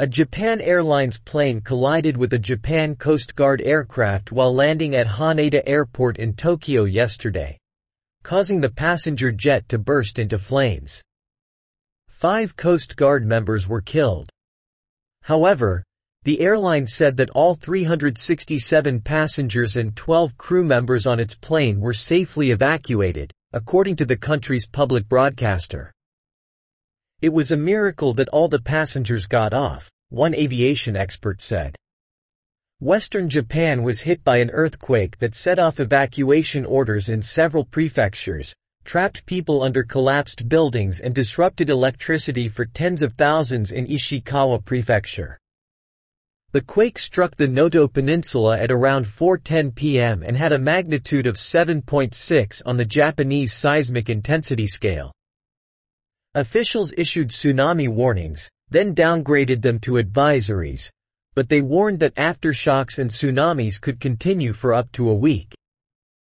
A Japan Airlines plane collided with a Japan Coast Guard aircraft while landing at Haneda Airport in Tokyo yesterday, causing the passenger jet to burst into flames. Five Coast Guard members were killed. However, the airline said that all 367 passengers and 12 crew members on its plane were safely evacuated, according to the country's public broadcaster. It was a miracle that all the passengers got off, one aviation expert said. Western Japan was hit by an earthquake that set off evacuation orders in several prefectures, trapped people under collapsed buildings and disrupted electricity for tens of thousands in Ishikawa Prefecture. The quake struck the Noto Peninsula at around 4.10 p.m. and had a magnitude of 7.6 on the Japanese seismic intensity scale. Officials issued tsunami warnings, then downgraded them to advisories, but they warned that aftershocks and tsunamis could continue for up to a week.